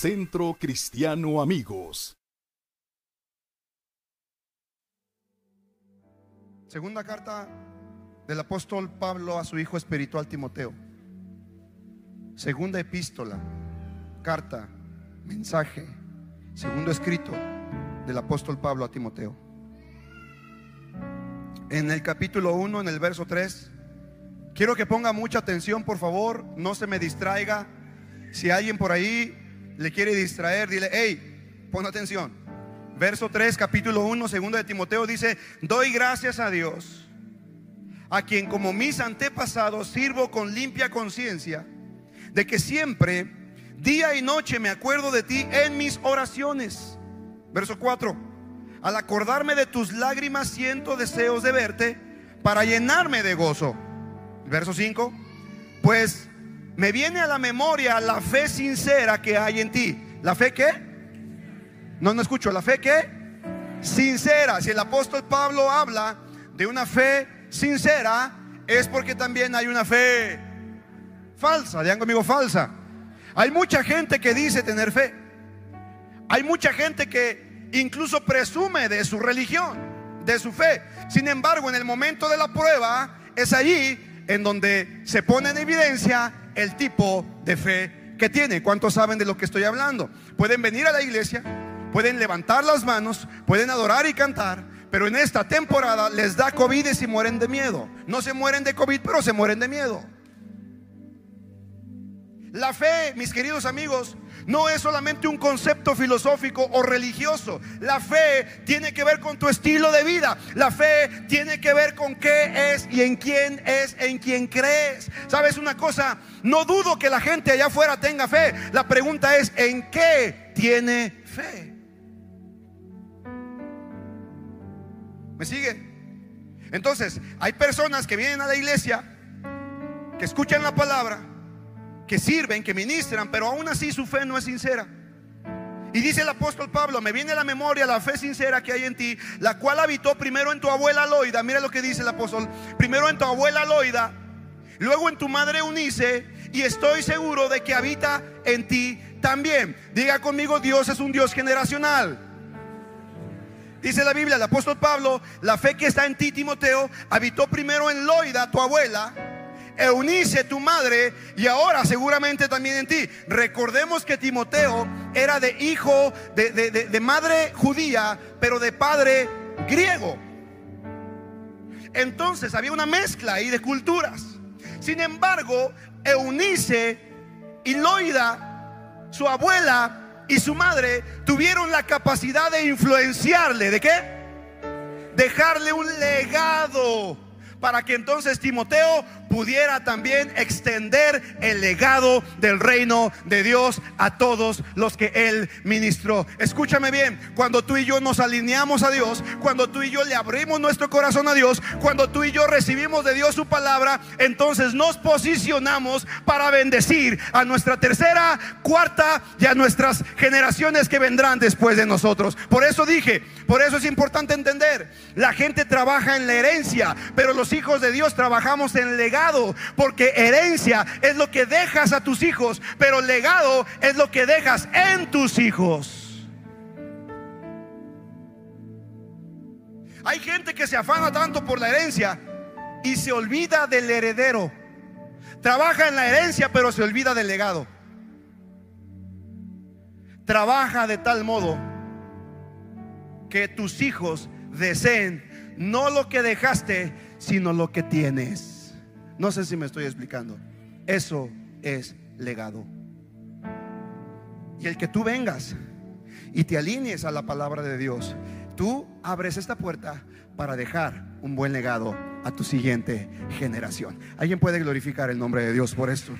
Centro Cristiano Amigos. Segunda carta del apóstol Pablo a su hijo espiritual Timoteo. Segunda epístola, carta, mensaje, segundo escrito del apóstol Pablo a Timoteo. En el capítulo 1, en el verso 3, quiero que ponga mucha atención, por favor, no se me distraiga. Si alguien por ahí le quiere distraer, dile, hey, pon atención. Verso 3, capítulo 1, segundo de Timoteo dice, doy gracias a Dios, a quien como mis antepasados sirvo con limpia conciencia, de que siempre, día y noche, me acuerdo de ti en mis oraciones. Verso 4, al acordarme de tus lágrimas siento deseos de verte para llenarme de gozo. Verso 5, pues me viene a la memoria la fe sincera que hay en ti. ¿La fe qué? No, no escucho. ¿La fe qué? Sincera. Si el apóstol Pablo habla de una fe sincera, es porque también hay una fe falsa. Digan conmigo falsa. Hay mucha gente que dice tener fe. Hay mucha gente que incluso presume de su religión, de su fe. Sin embargo, en el momento de la prueba, es allí en donde se pone en evidencia el tipo de fe que tiene. ¿Cuántos saben de lo que estoy hablando? Pueden venir a la iglesia, pueden levantar las manos, pueden adorar y cantar, pero en esta temporada les da COVID y se mueren de miedo. No se mueren de COVID, pero se mueren de miedo. La fe, mis queridos amigos, no es solamente un concepto filosófico o religioso. La fe tiene que ver con tu estilo de vida. La fe tiene que ver con qué es y en quién es, en quién crees. ¿Sabes una cosa? No dudo que la gente allá afuera tenga fe. La pregunta es, ¿en qué tiene fe? ¿Me sigue? Entonces, hay personas que vienen a la iglesia, que escuchan la palabra, que sirven, que ministran, pero aún así su fe no es sincera. Y dice el apóstol Pablo, me viene a la memoria la fe sincera que hay en ti, la cual habitó primero en tu abuela Loida. Mira lo que dice el apóstol. Primero en tu abuela Loida, luego en tu madre Unice, y estoy seguro de que habita en ti también. Diga conmigo, Dios es un Dios generacional. Dice la Biblia, el apóstol Pablo, la fe que está en ti, Timoteo, habitó primero en Loida, tu abuela, Eunice, tu madre, y ahora seguramente también en ti. Recordemos que Timoteo era de hijo de, de madre judía, pero de padre griego. Entonces había una mezcla ahí de culturas. Sin embargo, Eunice y Loida, su abuela, y su madre tuvieron la capacidad de influenciarle. ¿De qué? Dejarle un legado para que entonces Timoteo pudiera también extender el legado del reino de Dios a todos los que él ministró. Escúchame bien, cuando tú y yo nos alineamos a Dios, cuando tú y yo le abrimos nuestro corazón a Dios, cuando tú y yo recibimos de Dios su palabra, entonces nos posicionamos para bendecir a nuestra tercera, cuarta y a nuestras generaciones que vendrán después de nosotros. Por eso dije, por eso es importante entender, la gente trabaja en la herencia, pero los hijos de Dios trabajamos en legado porque herencia es lo que dejas a tus hijos, pero legado es lo que dejas en tus hijos. Hay gente que se afana tanto por la herencia y se olvida del heredero. Trabaja en la herencia, pero se olvida del legado. Trabaja de tal modo que tus hijos deseen no lo que dejaste, sino lo que tienes. No sé si me estoy explicando. Eso es legado. Y el que tú vengas y te alinees a la palabra de Dios, tú abres esta puerta para dejar un buen legado a tu siguiente generación. ¿Alguien puede glorificar el nombre de Dios por esto?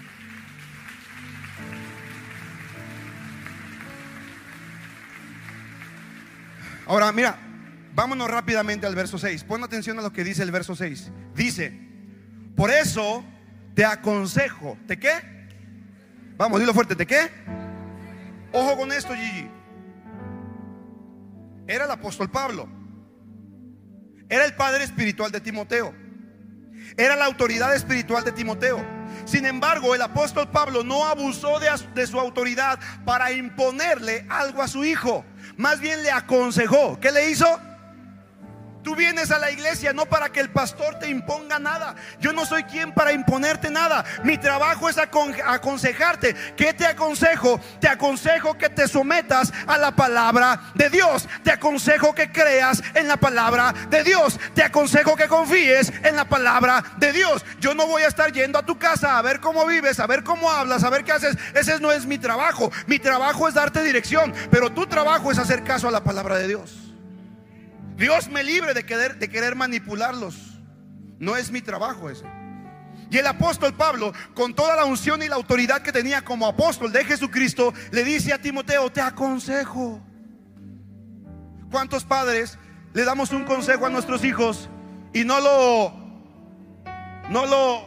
Ahora, mira, vámonos rápidamente al verso 6. Pon atención a lo que dice el verso 6. Dice, por eso te aconsejo. ¿Te qué? Vamos, dilo fuerte. ¿Te qué? Ojo con esto, Gigi. Era el apóstol Pablo. Era el padre espiritual de Timoteo. Era la autoridad espiritual de Timoteo. Sin embargo, el apóstol Pablo no abusó de, de, su autoridad para imponerle algo a su hijo. Más bien le aconsejó. ¿Qué le hizo? Tú vienes a la iglesia no para que el pastor te imponga nada. Yo no soy quien para imponerte nada. Mi trabajo es aconsejarte. ¿Qué te aconsejo? Te aconsejo que te sometas a la palabra de Dios. Te aconsejo que creas en la palabra de Dios. Te aconsejo que confíes en la palabra de Dios. Yo no voy a estar yendo a tu casa a ver cómo vives, a ver cómo hablas, a ver qué haces. Ese no es mi trabajo. Mi trabajo es darte dirección. Pero tu trabajo es hacer caso a la palabra de Dios. Dios me libre de querer, manipularlos. No es mi trabajo ese. Y el apóstol Pablo, con toda la unción y la autoridad que tenía como apóstol de Jesucristo, le dice a Timoteo, te aconsejo. ¿Cuántos padres le damos un consejo a nuestros hijos y no lo, no lo,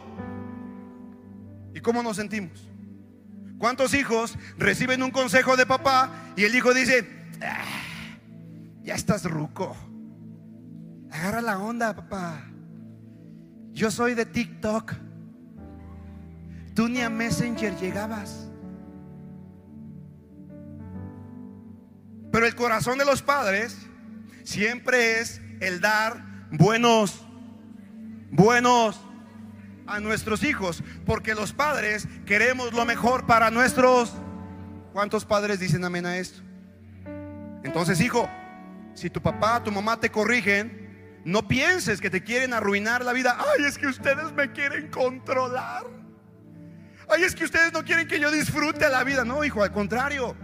¿y cómo nos sentimos? ¿Cuántos hijos reciben un consejo de papá y el hijo dice, ah, ya estás ruco? Agarra la onda, papá. Yo soy de TikTok. Tú ni a Messenger llegabas. Pero el corazón de los padres siempre es el dar buenos, buenos a nuestros hijos. Porque los padres queremos lo mejor para nuestros... ¿Cuántos padres dicen amén a esto? Entonces, hijo, si tu papá, tu mamá te corrigen, no pienses que te quieren arruinar la vida. Ay, es que ustedes me quieren controlar. Ay, es que ustedes no quieren que yo disfrute la vida. No, hijo, al contrario.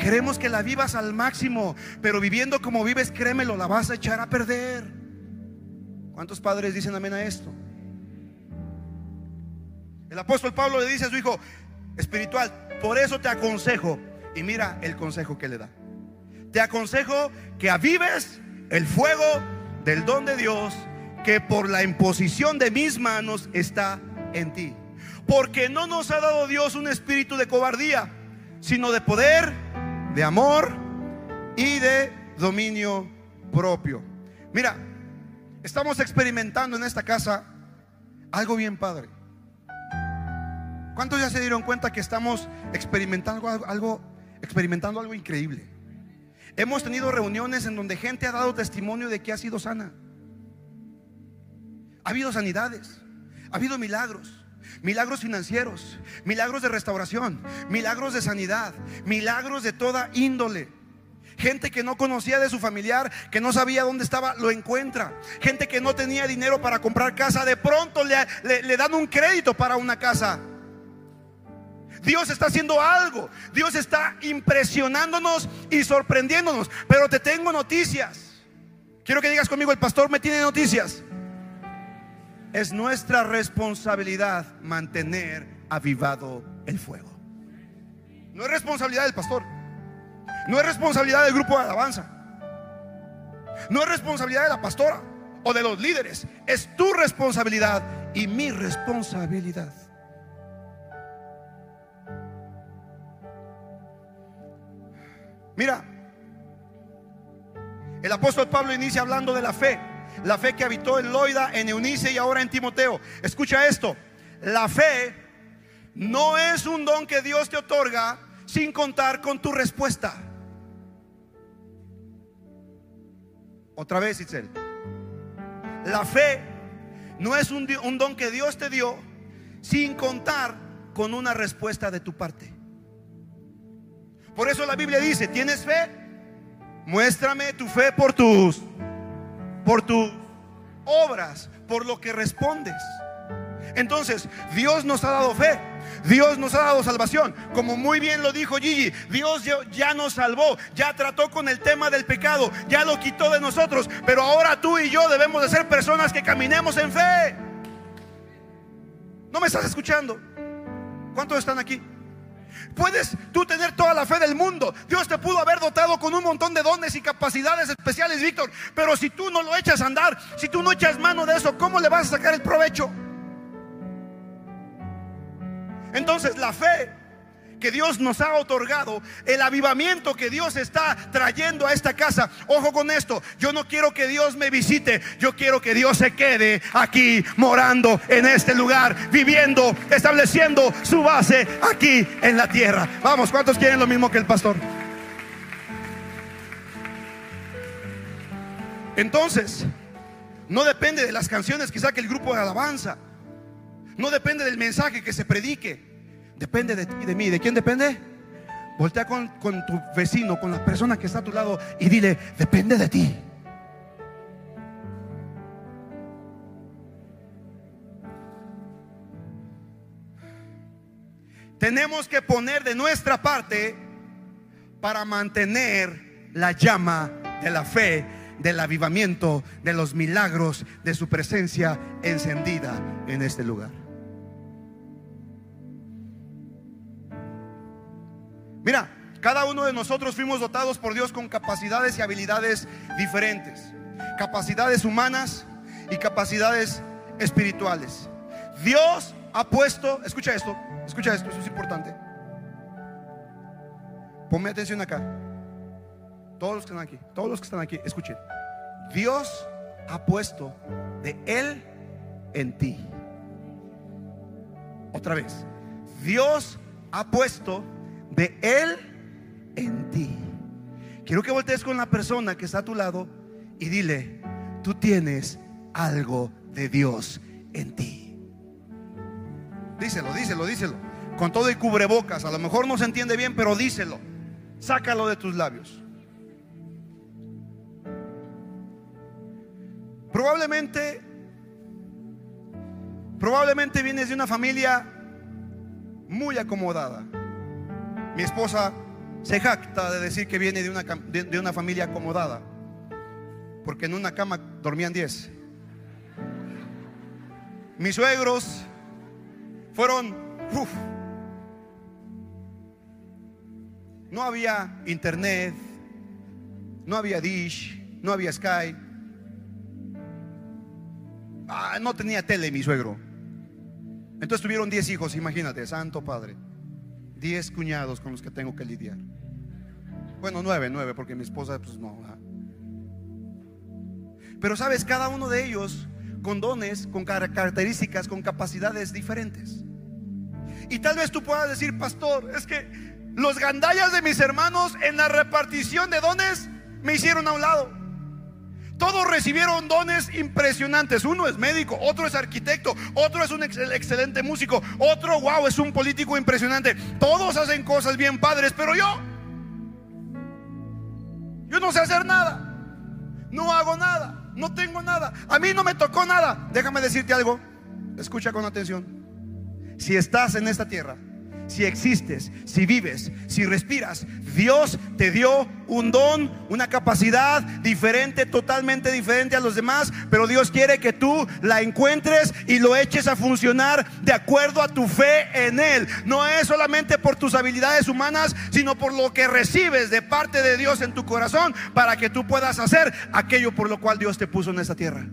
Queremos que la vivas al máximo, pero viviendo como vives, créemelo, la vas a echar a perder. ¿Cuántos padres dicen amén a esto? El apóstol Pablo le dice a su hijo espiritual, por eso te aconsejo, y mira el consejo que le da. Te aconsejo que avives el fuego del don de Dios que por la imposición de mis manos está en ti. Porque no nos ha dado Dios un espíritu de cobardía, sino de poder, de amor y de dominio propio. Mira, estamos experimentando en esta casa algo bien padre. ¿Cuántos ya se dieron cuenta que estamos experimentando algo, experimentando algo increíble? Hemos tenido reuniones en donde gente ha dado testimonio de que ha sido sana. Ha habido sanidades, ha habido milagros, milagros financieros, milagros de restauración, milagros de sanidad, milagros de toda índole. Gente que no conocía de su familiar, que no sabía dónde estaba, lo encuentra. Gente que no tenía dinero para comprar casa, de pronto le, dan un crédito para una casa. Dios está haciendo algo. Dios está impresionándonos y sorprendiéndonos. Pero te tengo noticias. Quiero que digas conmigo, el pastor me tiene noticias. Es nuestra responsabilidad mantener avivado el fuego. No es responsabilidad del pastor. No es responsabilidad del grupo de alabanza. No es responsabilidad de la pastora o de los líderes. Es tu responsabilidad y mi responsabilidad. Mira, el apóstol Pablo inicia hablando de la fe. La fe que habitó en Loida, en Eunice y ahora en Timoteo. Escucha esto. La fe no es un don que Dios te otorga sin contar con tu respuesta. Otra vez, Itzel. La fe no es un, un don que Dios te dio sin contar con una respuesta de tu parte. Por eso la Biblia dice, ¿tienes fe? Muéstrame tu fe por tus por tus obras, por lo que respondes. Entonces, Dios nos ha dado fe. Dios nos ha dado salvación. Como muy bien lo dijo Gigi, Dios ya nos salvó, ya trató con el tema del pecado, ya lo quitó de nosotros. Pero ahora tú y yo debemos de ser personas que caminemos en fe. ¿No me estás escuchando? ¿Cuántos están aquí? Puedes tú tener toda la fe del mundo. Dios te pudo haber dotado con un montón de dones y capacidades especiales, Víctor. Pero si tú no lo echas a andar, si tú no echas mano de eso, ¿cómo le vas a sacar el provecho? Entonces la fe que Dios nos ha otorgado, el avivamiento que Dios está trayendo a esta casa. Ojo con esto, yo no quiero que Dios me visite, yo quiero que Dios se quede aquí morando en este lugar, viviendo, estableciendo su base aquí en la tierra. Vamos, ¿cuántos quieren lo mismo que el pastor? Entonces, no depende de las canciones que saque el grupo de alabanza. No depende del mensaje que se predique. Depende de ti de mí. ¿De quién depende? Voltea con, con tu vecino, con la persona que está a tu lado y dile, depende de ti. Tenemos que poner de nuestra parte para mantener la llama de la fe, del avivamiento, de los milagros, de su presencia encendida en este lugar. De nosotros fuimos dotados por Dios con capacidades y habilidades diferentes. Capacidades humanas y capacidades espirituales. Dios ha puesto, escucha esto, escucha esto, eso es importante. Ponme atención acá. Todos los que están aquí, todos los que están aquí, escuchen. Dios ha puesto de Él en ti. Otra vez. Dios ha puesto de Él en ti. Quiero que voltees con la persona que está a tu lado y dile, tú tienes algo de Dios en ti. Díselo, díselo, díselo. Con todo y cubrebocas. A lo mejor no se entiende bien, pero díselo. Sácalo de tus labios. Probablemente, probablemente vienes de una familia muy acomodada. Mi esposa se jacta de decir que viene de una, de, una familia acomodada, porque en una cama dormían 10. Mis suegros fueron, no había internet, no había dish, no había sky. Ah, no tenía tele mi suegro. Entonces tuvieron 10 hijos, imagínate, santo padre. 10 cuñados con los que tengo que lidiar. Bueno, nueve, nueve, porque mi esposa, pues no. Pero sabes, cada uno de ellos con dones, con características, con capacidades diferentes. Y tal vez tú puedas decir, pastor, es que los gandallas de mis hermanos en la repartición de dones me hicieron a un lado. Todos recibieron dones impresionantes. Uno es médico, otro es arquitecto, otro es un excelente músico, otro, wow, es un político impresionante. Todos hacen cosas bien padres, pero yo, yo no sé hacer nada. No hago nada, no tengo nada. A mí no me tocó nada. Déjame decirte algo. Escucha con atención. Si estás en esta tierra, si existes, si vives, si respiras, Dios te dio un don, una capacidad diferente, totalmente diferente a los demás, pero Dios quiere que tú la encuentres y lo eches a funcionar de acuerdo a tu fe en Él. No es solamente por tus habilidades humanas, sino por lo que recibes de parte de Dios en tu corazón para que tú puedas hacer aquello por lo cual Dios te puso en esta tierra.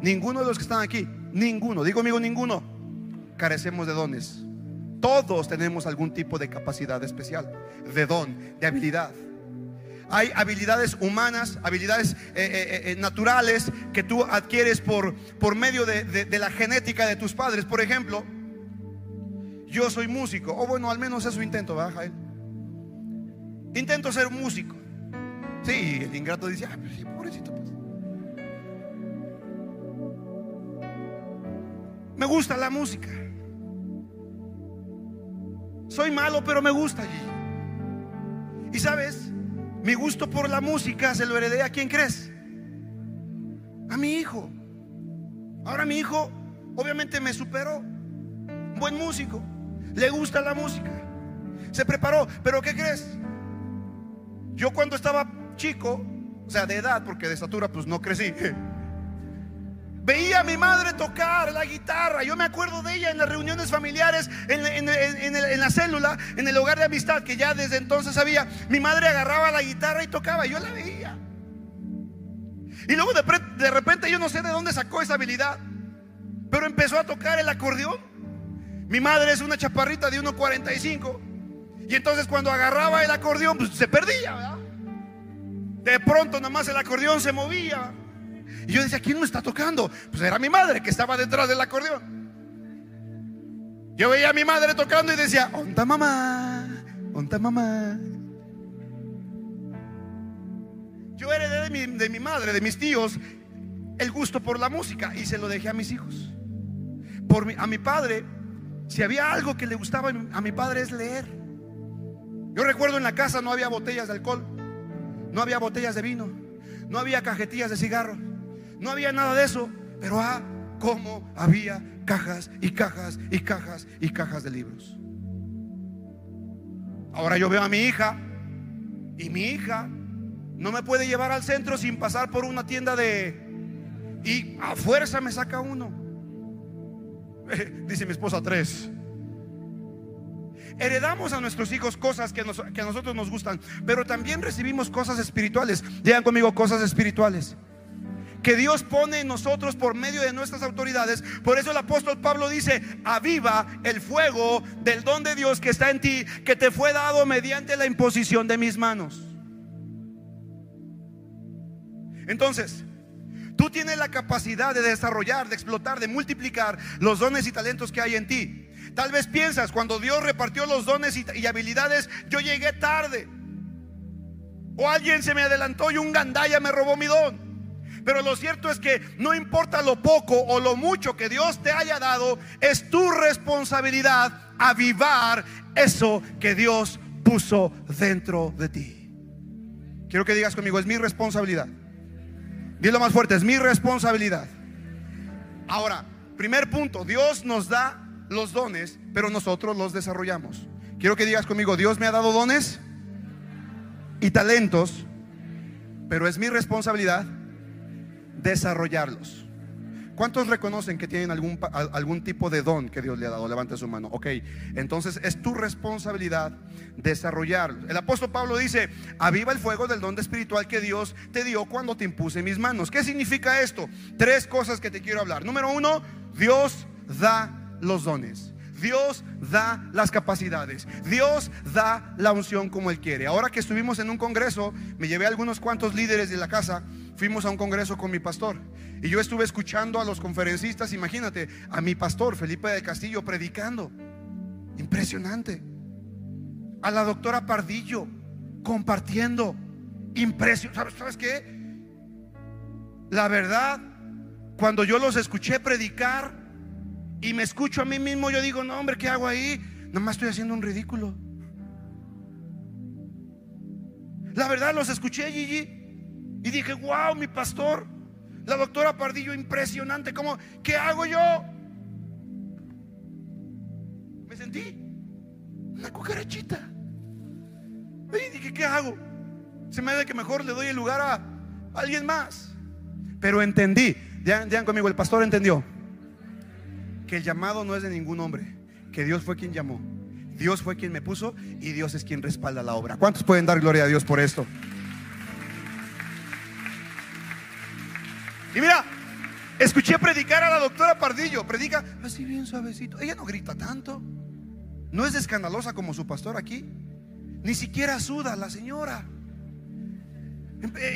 Ninguno de los que están aquí, ninguno, digo amigo, ninguno, carecemos de dones. Todos tenemos algún tipo de capacidad especial, de don, de habilidad. Hay habilidades humanas, habilidades eh, eh, eh, naturales que tú adquieres por, por medio de, la genética de tus padres. Por ejemplo, yo soy músico, o bueno, al menos es su intento, ¿verdad, Jael? Intento ser músico. Sí, el ingrato dice, ay, pero sí, pobrecito. Pues". Me gusta la música. Soy malo, pero me gusta. Y sabes, mi gusto por la música se lo heredé a quién crees? A mi hijo. Ahora mi hijo obviamente me superó. buen músico. Le gusta la música. Se preparó. Pero ¿qué crees? Yo cuando estaba chico, o sea, de edad, porque de estatura pues no crecí. Veía a mi madre tocar la guitarra. Yo me acuerdo de ella en las reuniones familiares, en, la célula, en el hogar de amistad, que ya desde entonces había. Mi madre agarraba la guitarra y tocaba. Yo la veía. Y luego de, de repente yo no sé de dónde sacó esa habilidad. Pero empezó a tocar el acordeón. Mi madre es una chaparrita de 1.45. Y entonces cuando agarraba el acordeón, pues se perdía, ¿verdad? De pronto nada más el acordeón se movía. Y yo decía, ¿quién me está tocando? Pues era mi madre que estaba detrás del acordeón. Yo veía a mi madre tocando y decía, onta mamá, onta mamá. Yo heredé de mi, de mi madre, de mis tíos, el gusto por la música y se lo dejé a mis hijos. Por a mi padre, si había algo que le gustaba a mi padre es leer. Yo recuerdo en la casa no había botellas de alcohol, no había botellas de vino, no había cajetillas de cigarro, no había nada de eso, pero ah, cómo había cajas y cajas y cajas y cajas de libros. Ahora yo veo a mi hija y mi hija no me puede llevar al centro sin pasar por una tienda de... Y a fuerza me saca uno. Dice mi esposa tres. Heredamos a nuestros hijos cosas que, que a nosotros nos gustan, pero también recibimos cosas espirituales. Digan conmigo cosas espirituales. Que Dios pone en nosotros por medio de nuestras autoridades. Por eso el apóstol Pablo dice, aviva el fuego del don de Dios que está en ti, que te fue dado mediante la imposición de mis manos. Entonces, tú tienes la capacidad de desarrollar, de explotar, de multiplicar los dones y talentos que hay en ti. Tal vez piensas, cuando Dios repartió los dones y, habilidades, yo llegué tarde. O alguien se me adelantó y un gandaya me robó mi don. Pero lo cierto es que no importa lo poco o lo mucho que Dios te haya dado, es tu responsabilidad avivar eso que Dios puso dentro de ti. Quiero que digas conmigo, es mi responsabilidad. Dilo más fuerte, es mi responsabilidad. Ahora, primer punto, Dios nos da los dones, pero nosotros los desarrollamos. Quiero que digas conmigo, Dios me ha dado dones y talentos, pero es mi responsabilidad desarrollarlos. ¿Cuántos reconocen que tienen algún, algún tipo de don que Dios le ha dado? Levante su mano. Ok, entonces es tu responsabilidad desarrollarlo. El apóstol Pablo dice, aviva el fuego del don espiritual que Dios te dio cuando te impuse mis manos. ¿Qué significa esto? Tres cosas que te quiero hablar. Número uno, Dios da los dones. Dios da las capacidades. Dios da la unción como Él quiere. Ahora que estuvimos en un congreso, me llevé a algunos cuantos líderes de la casa. Fuimos a un congreso con mi pastor. Y yo estuve escuchando a los conferencistas, imagínate, a mi pastor Felipe del Castillo predicando. Impresionante. A la doctora Pardillo compartiendo. Impresionante. ¿Sabes, ¿Sabes qué? La verdad, cuando yo los escuché predicar, y me escucho a mí mismo, yo digo, no, hombre, ¿qué hago ahí? Nomás estoy haciendo un ridículo. La verdad, los escuché, Gigi, y dije, wow, mi pastor, la doctora Pardillo, impresionante. ¿Cómo? ¿Qué hago yo? Me sentí una cucarachita. Y dije, ¿qué hago? Se me da que mejor le doy el lugar a alguien más. Pero entendí, digan, conmigo, el pastor entendió que el llamado no es de ningún hombre, que Dios fue quien llamó. Dios fue quien me puso y Dios es quien respalda la obra. ¿Cuántos pueden dar gloria a Dios por esto? Y mira, escuché predicar a la doctora Pardillo, predica así bien suavecito. Ella no grita tanto, no es escandalosa como su pastor aquí, ni siquiera suda la señora.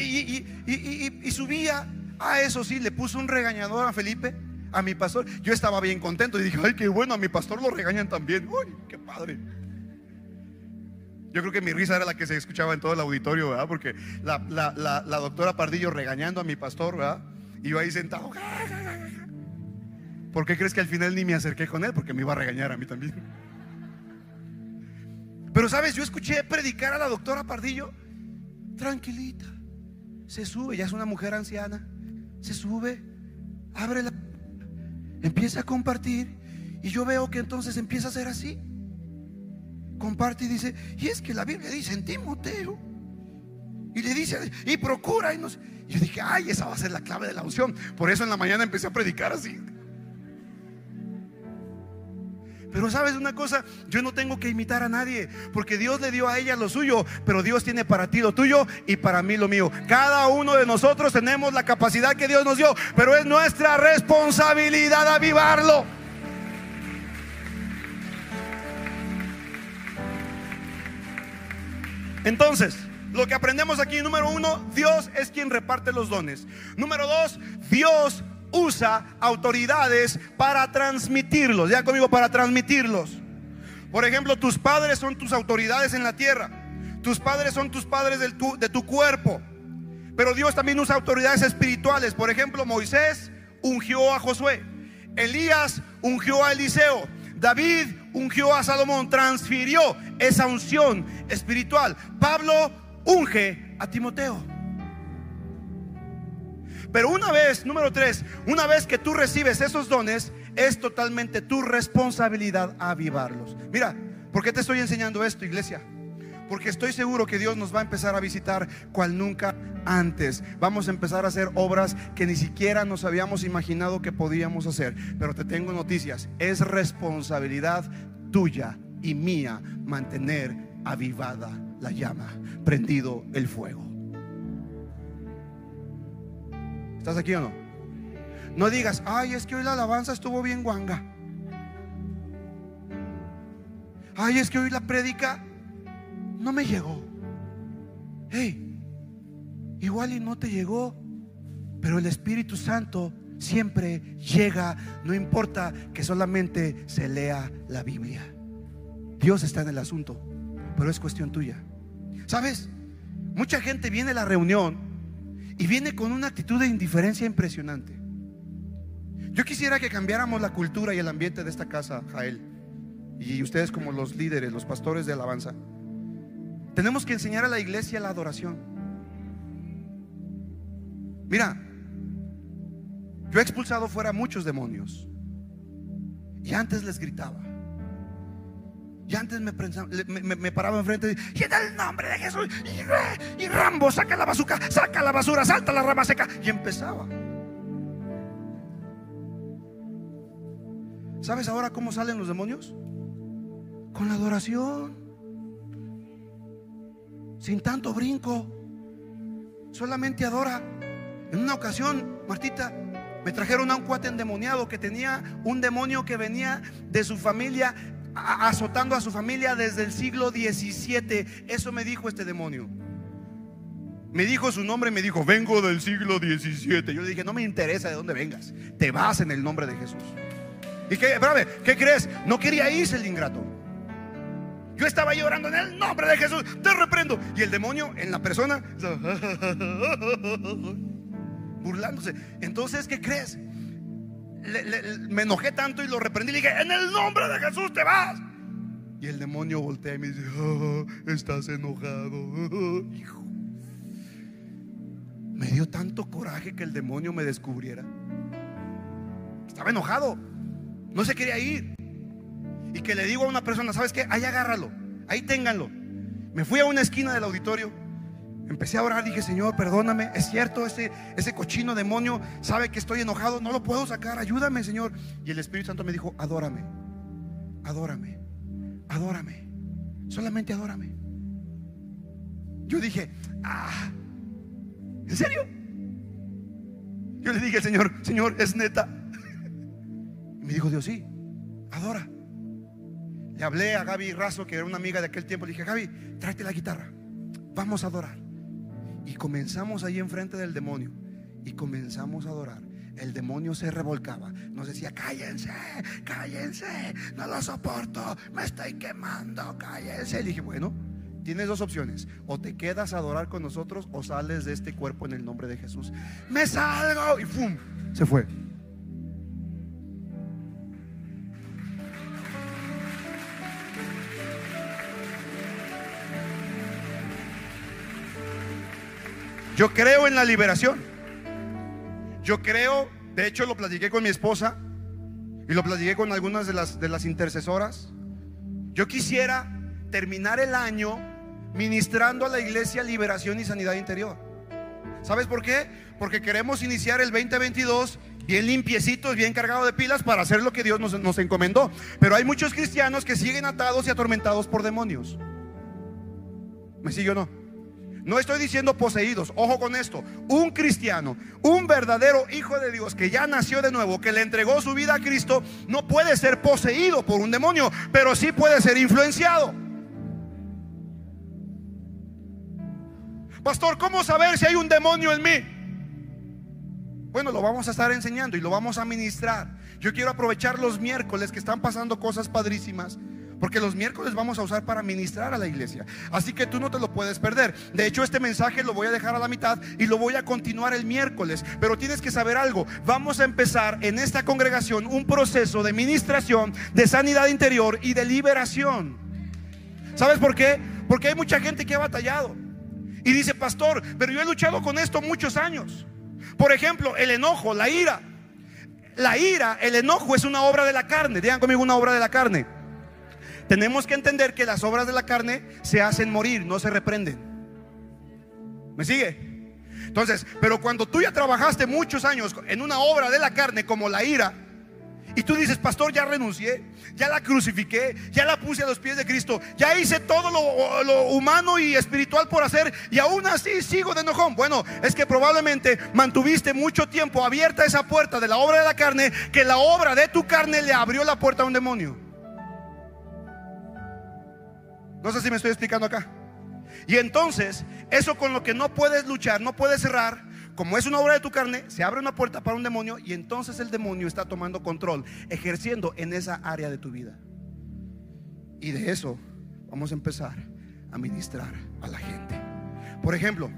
Y, y- subía, a eso sí, le puso un regañador a Felipe, a mi pastor. Yo estaba bien contento y dije, ay, qué bueno, a mi pastor lo regañan también. Uy, qué padre. Yo creo que mi risa era la que se escuchaba en todo el auditorio, ¿verdad? Porque la- la doctora Pardillo regañando a mi pastor, ¿verdad? Y yo ahí sentado. ¿Por qué crees que al final ni me acerqué con él? Porque me iba a regañar a mí también. Pero sabes, yo escuché predicar a la doctora Pardillo tranquilita. Se sube, ya es una mujer anciana. Se sube, abre la. Empieza a compartir. Y yo veo que entonces empieza a ser así. Comparte y dice, y es que la Biblia dice en Timoteo. Y le dice, y procura. Y, nos... yo dije, ay, esa va a ser la clave de la unción. Por eso en la mañana empecé a predicar así. Pero sabes una cosa, yo no tengo que imitar a nadie, porque Dios le dio a ella lo suyo, pero Dios tiene para ti lo tuyo y para mí lo mío. Cada uno de nosotros tenemos la capacidad que Dios nos dio, pero es nuestra responsabilidad avivarlo. Entonces, lo que aprendemos aquí, número uno, Dios es quien reparte los dones. Número dos, Dios usa autoridades para transmitirlos. Ya conmigo, para transmitirlos. Por ejemplo, tus padres son tus autoridades en la tierra. Tus padres son tus padres de tu, de tu cuerpo. Pero Dios también usa autoridades espirituales. Por ejemplo, Moisés ungió a Josué. Elías ungió a Eliseo. David ungió a Salomón. Transfirió esa unción espiritual. Pablo unge a Timoteo. Pero una vez, número tres, una vez que tú recibes esos dones, es totalmente tu responsabilidad avivarlos. Mira, ¿por qué te estoy enseñando esto, iglesia? Porque estoy seguro que Dios nos va a empezar a visitar cual nunca antes. Vamos a empezar a hacer obras que ni siquiera nos habíamos imaginado que podíamos hacer. Pero te tengo noticias. Es responsabilidad tuya y mía mantener avivada la llama, prendido el fuego. ¿Estás aquí o no? No digas, ay, es que hoy la alabanza estuvo bien guanga. Ay, es que hoy la prédica no me llegó. Hey, igual y no te llegó, pero el Espíritu Santo siempre llega, no importa que solamente se lea la Biblia. Dios está en el asunto, pero es cuestión tuya. ¿Sabes? Mucha gente viene a la reunión y viene con una actitud de indiferencia impresionante. Yo quisiera que cambiáramos la cultura y el ambiente de esta casa, Jael. Y ustedes como los líderes, los pastores de alabanza. Tenemos que enseñar a la iglesia la adoración. Mira, yo he expulsado fuera muchos demonios. Y antes les gritaba. Y antes me, paraba enfrente y en el nombre de Jesús. Y, y Rambo, saca la bazooka, saca la basura, salta la rama seca. Y empezaba. ¿Sabes ahora cómo salen los demonios? Con la adoración. Sin tanto brinco. Solamente adora. En una ocasión, Martita, me trajeron a un cuate endemoniado que tenía un demonio que venía de su familia azotando a su familia desde el siglo XVII. Eso me dijo este demonio. Me dijo su nombre me dijo, vengo del siglo XVII. Yo le dije, no me interesa de dónde vengas. Te vas en el nombre de Jesús. ¿Y qué, espérame, qué crees? No quería irse el ingrato. Yo estaba llorando en el nombre de Jesús, te reprendo. Y el demonio en la persona, burlándose. Entonces, ¿qué crees? Me enojé tanto y lo reprendí. Le dije, en el nombre de Jesús te vas. Y el demonio voltea y me dice, oh, estás enojado. Hijo. Me dio tanto coraje que el demonio me descubriera. Estaba enojado. No se quería ir. Y que le digo a una persona, ¿sabes qué? Ahí agárralo, ahí ténganlo. Me fui a una esquina del auditorio, empecé a orar, dije, Señor, perdóname, es cierto, ese, ese cochino demonio sabe que estoy enojado, no lo puedo sacar, ayúdame, Señor. Y el Espíritu Santo me dijo, adórame, adórame, adórame, solamente adórame. Yo dije, ah, ¿en serio? Yo le dije Señor, Señor, es neta. Me dijo Dios, sí, adora. Le hablé a Gaby Razo, que era una amiga de aquel tiempo. Dije, Gaby, tráete la guitarra. Vamos a adorar. Y comenzamos ahí enfrente del demonio. Y comenzamos a adorar. El demonio se revolcaba. Nos decía, cállense, cállense. No lo soporto. Me estoy quemando. Cállense. Le dije, bueno, tienes dos opciones. O te quedas a adorar con nosotros o sales de este cuerpo en el nombre de Jesús. Me salgo. Y ¡pum! Se fue. Yo creo en la liberación. Yo creo, de hecho lo platiqué con mi esposa y lo platiqué con algunas de las, de las intercesoras. Yo quisiera terminar el año ministrando a la iglesia liberación y sanidad interior. ¿Sabes por qué? Porque queremos iniciar el 2022 bien limpiecitos, bien cargados de pilas para hacer lo que Dios nos, nos encomendó. Pero hay muchos cristianos que siguen atados y atormentados por demonios. ¿Me sigue o no? No estoy diciendo poseídos, ojo con esto. Un cristiano, un verdadero hijo de Dios que ya nació de nuevo, que le entregó su vida a Cristo, no puede ser poseído por un demonio, pero sí puede ser influenciado. Pastor, ¿cómo saber si hay un demonio en mí? Bueno, lo vamos a estar enseñando y lo vamos a ministrar. Yo quiero aprovechar los miércoles que están pasando cosas padrísimas. Porque los miércoles vamos a usar para ministrar a la iglesia. Así que tú no te lo puedes perder. De hecho, este mensaje lo voy a dejar a la mitad y lo voy a continuar el miércoles. Pero tienes que saber algo. Vamos a empezar en esta congregación un proceso de ministración, de sanidad interior y de liberación. ¿Sabes por qué? Porque hay mucha gente que ha batallado. Y dice, pastor, pero yo he luchado con esto muchos años. Por ejemplo, el enojo, la ira. La ira, el enojo es una obra de la carne. Digan conmigo una obra de la carne. Tenemos que entender que las obras de la carne se hacen morir, no se reprenden. ¿Me sigue? Entonces, pero cuando tú ya trabajaste muchos años en una obra de la carne como la ira, y tú dices, pastor, ya renuncié, ya la crucifiqué, ya la puse a los pies de Cristo, ya hice todo lo, humano y espiritual por hacer y aún así sigo de enojón. Bueno, es que probablemente mantuviste mucho tiempo abierta esa puerta de la obra de la carne, que la obra de tu carne le abrió la puerta a un demonio. No sé si me estoy explicando acá. Y entonces, eso con lo que no puedes luchar, no puedes cerrar, como es una obra de tu carne, se abre una puerta para un demonio y entonces el demonio está tomando control, ejerciendo en esa área de tu vida. Y de eso vamos a empezar a ministrar a la gente. Por ejemplo,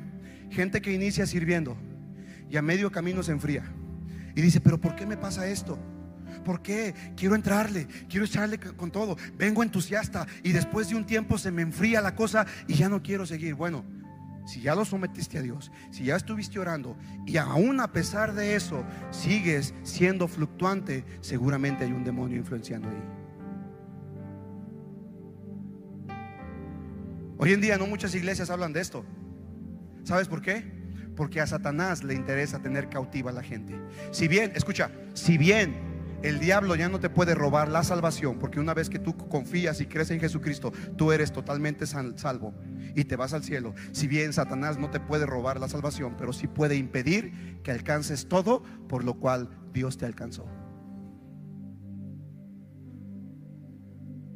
gente que inicia sirviendo y a medio camino se enfría y dice, pero ¿por qué me pasa esto? ¿Por qué? Quiero entrarle, quiero echarle con todo. Vengo entusiasta y después de un tiempo se me enfría la cosa y ya no quiero seguir. Bueno, si ya lo sometiste a Dios, si ya estuviste orando y aún a pesar de eso sigues siendo fluctuante, seguramente hay un demonio influenciando ahí. Hoy en día no muchas iglesias hablan de esto. ¿Sabes por qué? Porque a Satanás le interesa tener cautiva a la gente. Si bien, escucha, si bien el diablo ya no te puede robar la salvación, porque una vez que tú confías y crees en Jesucristo, tú eres totalmente salvo y te vas al cielo. Si bien Satanás no te puede robar la salvación, pero sí puede impedir que alcances todo por lo cual Dios te alcanzó.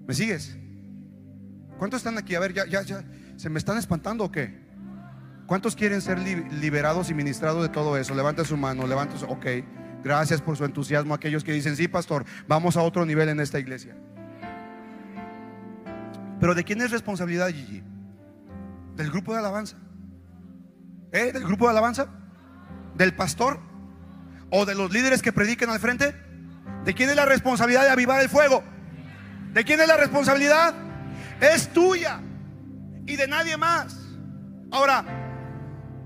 ¿Me sigues? ¿Cuántos están aquí? A ver, ya, ya, ya. ¿Se me están espantando o qué? ¿Cuántos quieren ser liberados y ministrados de todo eso? Levanta su mano, levanta su... Ok. Gracias por su entusiasmo aquellos que dicen, sí, pastor, vamos a otro nivel en esta iglesia. Pero ¿de quién es responsabilidad, Gigi? ¿Del grupo de alabanza? ¿Eh? ¿Del grupo de alabanza? ¿Del pastor? ¿O de los líderes que prediquen al frente? ¿De quién es la responsabilidad de avivar el fuego? ¿De quién es la responsabilidad? Es tuya y de nadie más. Ahora,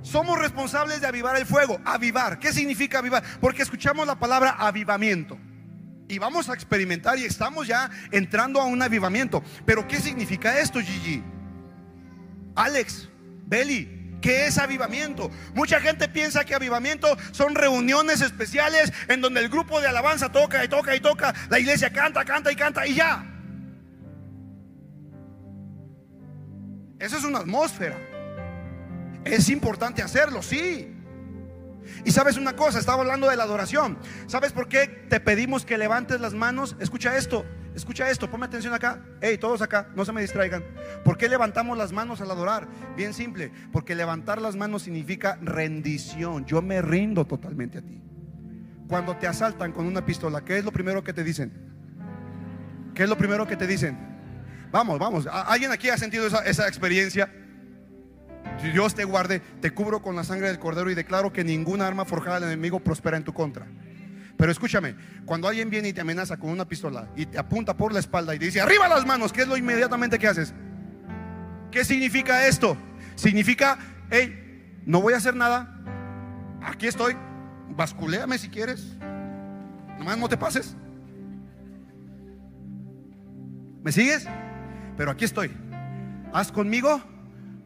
somos responsables de avivar el fuego. Avivar. ¿Qué significa avivar? Porque escuchamos la palabra avivamiento. Y vamos a experimentar y estamos ya entrando a un avivamiento. Pero ¿qué significa esto, Gigi? Alex, Beli, ¿qué es avivamiento? Mucha gente piensa que avivamiento son reuniones especiales en donde el grupo de alabanza toca y toca y toca, la iglesia canta, canta y canta y ya. Esa es una atmósfera. Es importante hacerlo, sí. Y sabes una cosa, estaba hablando de la adoración. ¿Sabes por qué te pedimos que levantes las manos? Escucha esto, escucha esto, ponme atención acá. Hey, todos acá, no se me distraigan. ¿Por qué levantamos las manos al adorar? Bien simple, porque levantar las manos significa rendición. Yo me rindo totalmente a ti. Cuando te asaltan con una pistola, ¿qué es lo primero que te dicen? ¿Qué es lo primero que te dicen? Vamos, vamos. ¿Alguien aquí ha sentido esa, esa experiencia? Dios te guarde, te cubro con la sangre del cordero y declaro que ninguna arma forjada del enemigo prospera en tu contra. Pero escúchame, cuando alguien viene y te amenaza con una pistola y te apunta por la espalda y te dice, arriba las manos, ¿qué es lo inmediatamente que haces? ¿Qué significa esto? Significa, hey, no voy a hacer nada, aquí estoy, basculéame si quieres, nomás no te pases. ¿Me sigues? Pero aquí estoy. Haz conmigo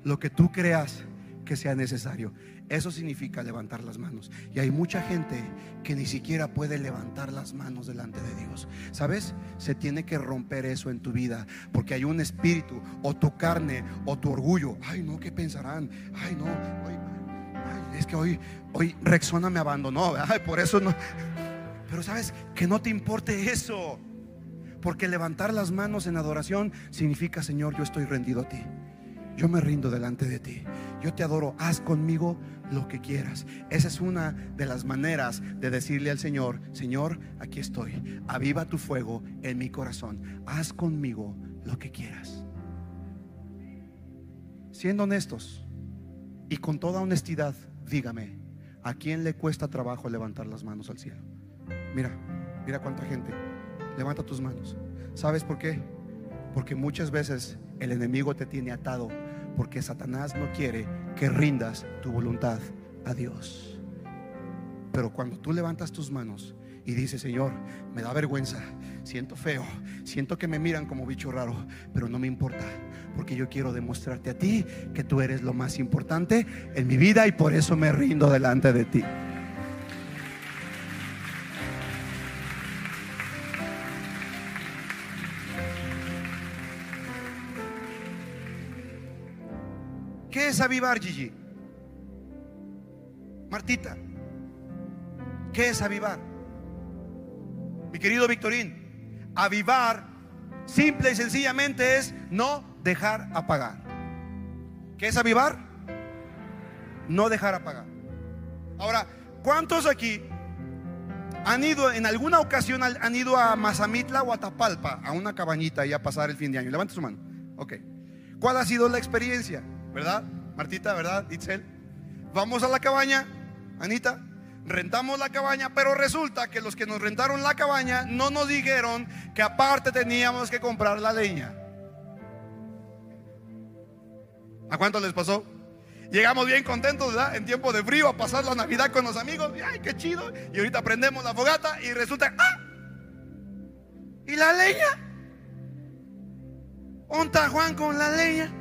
lo que tú creas que sea necesario. Eso significa levantar las manos. Y hay mucha gente que ni siquiera puede levantar las manos delante de Dios. ¿Sabes? Se tiene que romper eso en tu vida. Porque hay un espíritu, o tu carne, o tu orgullo. Ay, no, ¿qué pensarán? Ay, no. es que hoy, hoy Rexona me abandonó. Ay, por eso no. Pero sabes, que no te importe eso. Porque levantar las manos en adoración significa, Señor, yo estoy rendido a ti. Yo me rindo delante de ti. Yo te adoro, haz conmigo lo que quieras. Esa es una de las maneras de decirle al Señor, Señor, aquí estoy. Aviva tu fuego en mi corazón. Haz conmigo lo que quieras. Siendo honestos y con toda honestidad, dígame, ¿a quién le cuesta trabajo levantar las manos al cielo? Mira, mira cuánta gente. Levanta tus manos. ¿Sabes por qué? Porque muchas veces el enemigo te tiene atado porque Satanás no quiere que rindas tu voluntad a Dios. Pero cuando tú levantas tus manos y dices, Señor, me da vergüenza, siento feo, siento que me miran como bicho raro, pero no me importa, porque yo quiero demostrarte a ti que tú eres lo más importante en mi vida y por eso me rindo delante de ti. Es avivar, Gigi? Martita, ¿qué es avivar? Mi querido Victorín, avivar simple y sencillamente es no dejar apagar. ¿Qué es avivar? No dejar apagar. Ahora, ¿cuántos aquí han ido en alguna ocasión han ido a Mazamitla o a a una cabañita y a pasar el fin de año? Levante su mano. Ok. ¿Cuál ha sido la experiencia? ¿Verdad? Martita, ¿verdad? Itzel. Vamos a la cabaña, Anita, rentamos la cabaña, pero resulta que los que nos rentaron la cabaña no nos dijeron que aparte teníamos que comprar la leña. ¿A cuánto les pasó? Llegamos bien contentos, ¿verdad? En tiempo de frío a pasar la Navidad con los amigos. ¡Ay, qué chido! Y ahorita prendemos la fogata y resulta, ¡ah! ¿Y la leña? ¿Onta Juan con la leña?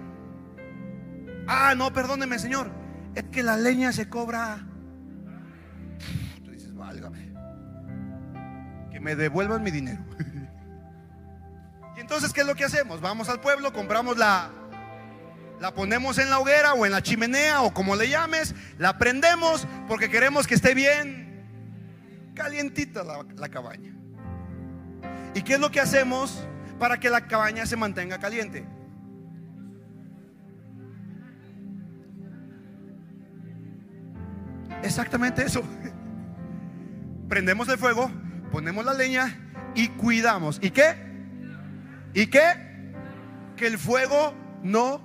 Ah, no, perdóneme, Señor. Es que la leña se cobra. Tú dices, válgame. Que me devuelvan mi dinero. Y entonces, ¿qué es lo que hacemos? Vamos al pueblo, compramos la. La ponemos en la hoguera o en la chimenea o como le llames. La prendemos porque queremos que esté bien calientita la, la cabaña. ¿Y qué es lo que hacemos para que la cabaña se mantenga caliente? Exactamente eso. Prendemos el fuego, ponemos la leña y cuidamos. ¿Y qué? ¿Y qué? Que el fuego no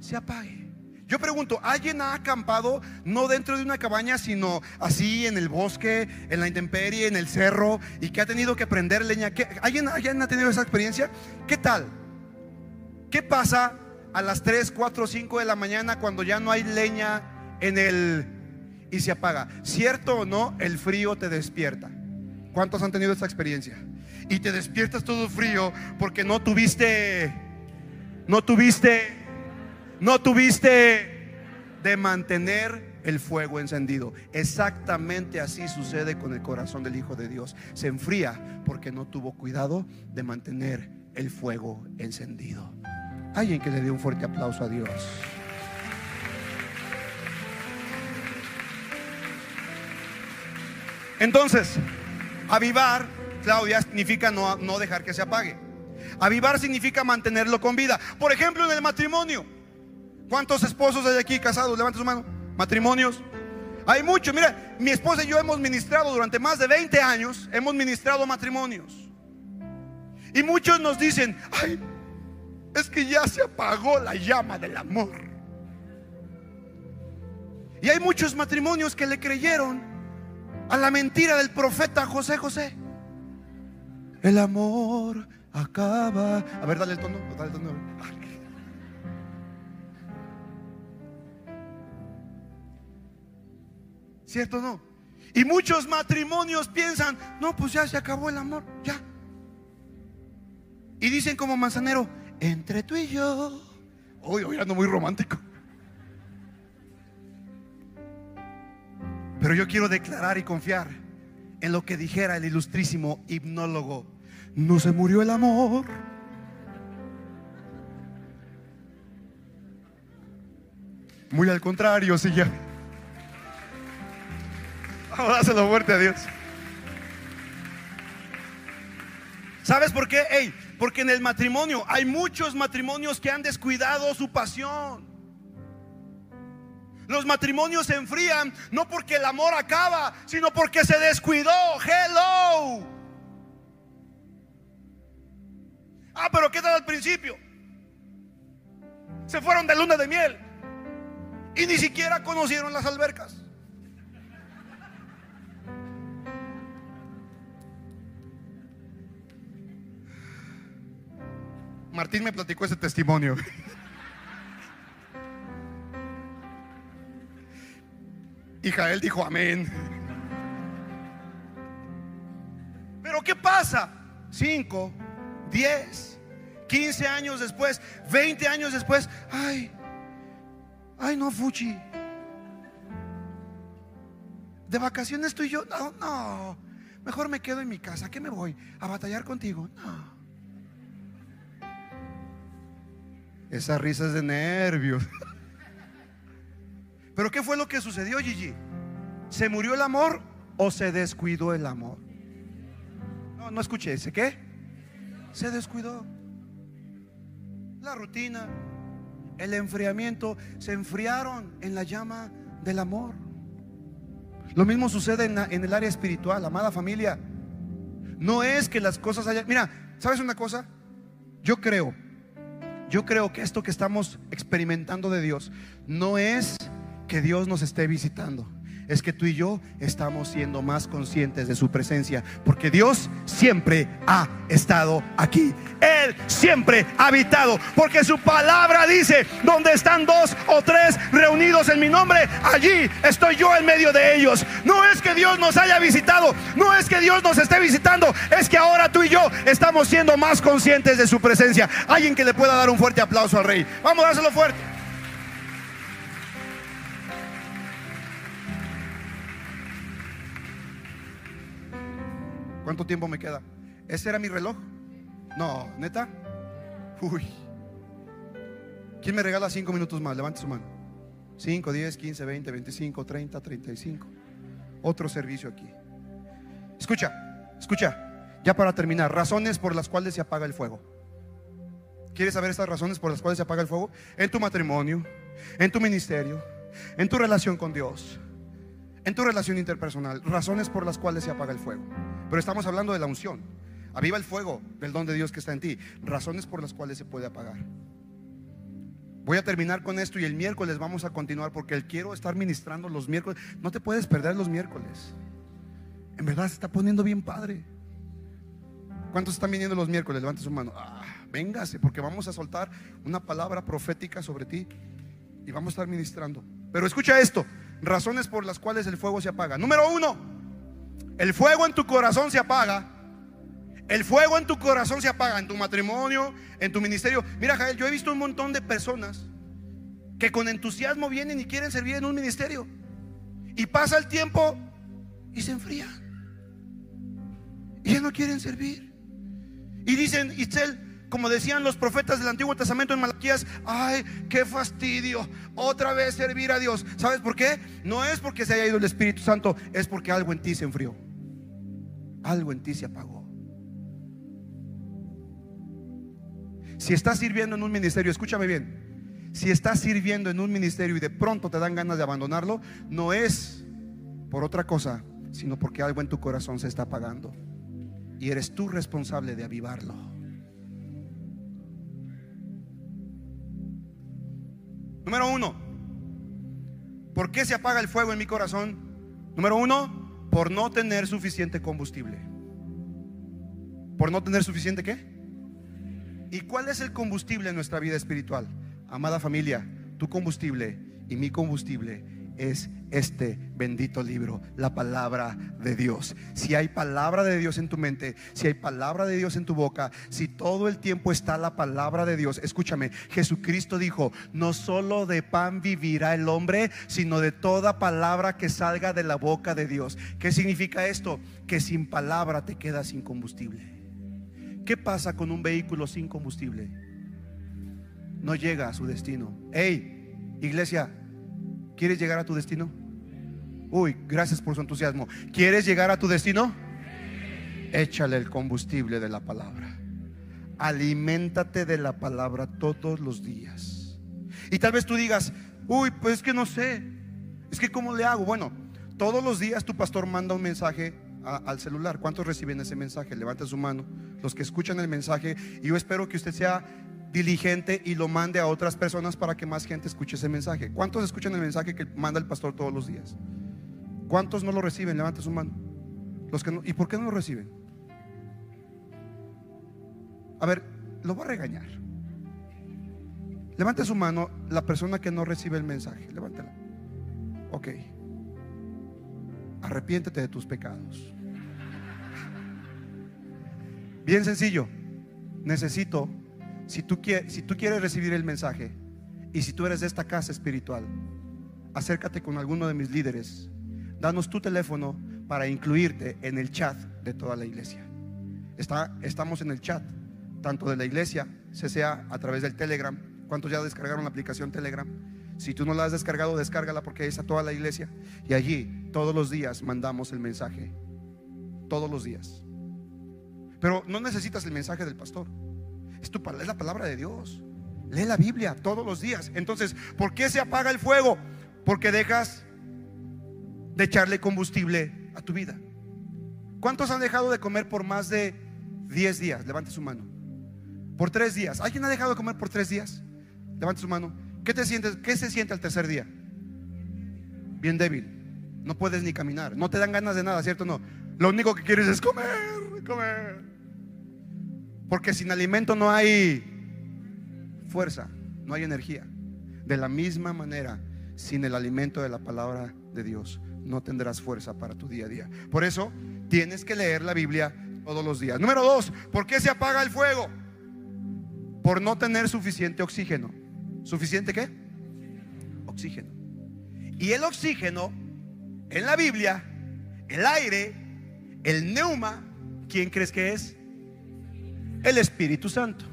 se apague. Yo pregunto, ¿alguien ha acampado no dentro de una cabaña, sino así en el bosque, en la intemperie, en el cerro, y que ha tenido que prender leña? ¿Alguien, ¿Alguien ha tenido esa experiencia? ¿Qué tal? ¿Qué pasa a las 3, 4, 5 de la mañana cuando ya no hay leña en el y se apaga. ¿Cierto o no? El frío te despierta. ¿Cuántos han tenido esta experiencia? Y te despiertas todo frío porque no tuviste, no tuviste, no tuviste de mantener el fuego encendido. Exactamente así sucede con el corazón del Hijo de Dios. Se enfría porque no tuvo cuidado de mantener el fuego encendido. Alguien que le dé un fuerte aplauso a Dios. Entonces, avivar, Claudia, significa no, no dejar que se apague. Avivar significa mantenerlo con vida. Por ejemplo, en el matrimonio. ¿Cuántos esposos hay aquí casados? Levanta su mano. Matrimonios. Hay muchos. Mira, mi esposa y yo hemos ministrado durante más de 20 años, hemos ministrado matrimonios. Y muchos nos dicen, ay, es que ya se apagó la llama del amor. Y hay muchos matrimonios que le creyeron a la mentira del profeta José José. El amor acaba. A ver, dale el tono, dale el tono. ¿Cierto o no? Y muchos matrimonios piensan, no, pues ya se acabó el amor, ya. Y dicen como manzanero, entre tú y yo. Hoy, hoy ando muy romántico. Pero yo quiero declarar y confiar en lo que dijera el ilustrísimo hipnólogo. No se murió el amor. Muy al contrario, sí ya. Vamos a fuerte a Dios. ¿Sabes por qué? Hey, porque en el matrimonio hay muchos matrimonios que han descuidado su pasión. Los matrimonios se enfrían no porque el amor acaba, sino porque se descuidó. Hello. Ah, pero ¿qué tal al principio? Se fueron de luna de miel y ni siquiera conocieron las albercas. Martín me platicó ese testimonio. Y Jael dijo amén. Pero ¿qué pasa? 5, 10, 15 años después, 20 años después. Ay, ay no, Fuchi. De vacaciones estoy yo. No, no. Mejor me quedo en mi casa. ¿Qué me voy? ¿A batallar contigo? No. Esa risa es de nervios. Pero ¿qué fue lo que sucedió, Gigi? ¿Se murió el amor o se descuidó el amor? No, no escuché ese. ¿Qué? Se descuidó. La rutina, el enfriamiento, se enfriaron en la llama del amor. Lo mismo sucede en, en el área espiritual, amada familia. No es que las cosas hayan... Mira, ¿sabes una cosa? Yo creo yo creo que esto que estamos experimentando de Dios no es que Dios nos esté visitando es que tú y yo estamos siendo más conscientes de su presencia, porque Dios siempre ha estado aquí. Él siempre ha habitado, porque su palabra dice, donde están dos o tres reunidos en mi nombre, allí estoy yo en medio de ellos. No es que Dios nos haya visitado, no es que Dios nos esté visitando, es que ahora tú y yo estamos siendo más conscientes de su presencia. Alguien que le pueda dar un fuerte aplauso al rey. Vamos a dárselo fuerte. ¿Cuánto tiempo me queda? ¿Ese era mi reloj? No, neta. Uy. ¿Quién me regala cinco minutos más? Levante su mano. 5, 10, 15, 20, 25, 30, 35. Otro servicio aquí. Escucha, escucha. Ya para terminar, razones por las cuales se apaga el fuego. ¿Quieres saber estas razones por las cuales se apaga el fuego? En tu matrimonio, en tu ministerio, en tu relación con Dios, en tu relación interpersonal. Razones por las cuales se apaga el fuego. Pero estamos hablando de la unción. Aviva el fuego del don de Dios que está en ti. Razones por las cuales se puede apagar. Voy a terminar con esto y el miércoles vamos a continuar porque el quiero estar ministrando los miércoles. No te puedes perder los miércoles. En verdad se está poniendo bien padre. ¿Cuántos están viniendo los miércoles? Levante su mano. Ah, véngase porque vamos a soltar una palabra profética sobre ti y vamos a estar ministrando. Pero escucha esto, razones por las cuales el fuego se apaga. Número uno, el fuego en tu corazón se apaga. El fuego en tu corazón se apaga en tu matrimonio, en tu ministerio. Mira, Jael, yo he visto un montón de personas que con entusiasmo vienen y quieren servir en un ministerio. Y pasa el tiempo y se enfrían. Y ya no quieren servir. Y dicen, Itzel, como decían los profetas del Antiguo Testamento en Malaquías, ay, qué fastidio, otra vez servir a Dios. ¿Sabes por qué? No es porque se haya ido el Espíritu Santo, es porque algo en ti se enfrió algo en ti se apagó. Si estás sirviendo en un ministerio, escúchame bien, si estás sirviendo en un ministerio y de pronto te dan ganas de abandonarlo, no es por otra cosa, sino porque algo en tu corazón se está apagando. Y eres tú responsable de avivarlo. ¿Por qué se apaga el fuego en mi corazón? Número uno, por no tener suficiente combustible. ¿Por no tener suficiente qué? ¿Y cuál es el combustible en nuestra vida espiritual? Amada familia, tu combustible y mi combustible es este bendito libro, la palabra de Dios. Si hay palabra de Dios en tu mente, si hay palabra de Dios en tu boca, si todo el tiempo está la palabra de Dios, escúchame, Jesucristo dijo, no solo de pan vivirá el hombre, sino de toda palabra que salga de la boca de Dios. ¿Qué significa esto? Que sin palabra te quedas sin combustible. ¿Qué pasa con un vehículo sin combustible? No llega a su destino. Hey, iglesia, ¿Quieres llegar a tu destino? Uy, gracias por su entusiasmo. ¿Quieres llegar a tu destino? Échale el combustible de la palabra. Aliméntate de la palabra todos los días. Y tal vez tú digas, Uy, pues es que no sé. Es que ¿cómo le hago? Bueno, todos los días tu pastor manda un mensaje al celular. ¿Cuántos reciben ese mensaje? Levante su mano. Los que escuchan el mensaje. Y yo espero que usted sea diligente y lo mande a otras personas para que más gente escuche ese mensaje. ¿Cuántos escuchan el mensaje que manda el pastor todos los días? ¿Cuántos no lo reciben? Levante su mano. Los que ¿Y por qué no lo reciben? A ver, lo voy a regañar. Levante su mano la persona que no recibe el mensaje. Levántela. Ok. Arrepiéntete de tus pecados. Bien sencillo. Necesito si tú, quieres, recibir el mensaje y si tú eres de esta casa espiritual, acércate con alguno de mis líderes. Danos tu teléfono para incluirte en el chat de toda la iglesia. Estamos en el chat, tanto de la iglesia, se sea a través del Telegram. ¿Cuántos ya descargaron la aplicación Telegram? Si tú no la has descargado, descárgala porque ahí está toda la iglesia. Y allí todos los días mandamos el mensaje. Todos los días. Pero no necesitas el mensaje del pastor. Es, tu, es la palabra de Dios. Lee la Biblia todos los días. Entonces, ¿por qué se apaga el fuego? Porque dejas de echarle combustible a tu vida. ¿Cuántos han dejado de comer por más de 10 días? Levante su mano. Por tres días. ¿Alguien ha dejado de comer por tres días? Levante su mano. ¿Qué te sientes? ¿Qué se siente al tercer día? Bien débil. No puedes ni caminar. No te dan ganas de nada, ¿cierto? No. Lo único que quieres es comer, comer. Porque sin alimento no hay fuerza, no hay energía. De la misma manera, sin el alimento de la palabra de Dios, no tendrás fuerza para tu día a día. Por eso, tienes que leer la Biblia todos los días. Número dos, ¿por qué se apaga el fuego? Por no tener suficiente oxígeno. ¿Suficiente qué? Oxígeno. Y el oxígeno, en la Biblia, el aire, el neuma, ¿quién crees que es? El Espíritu Santo.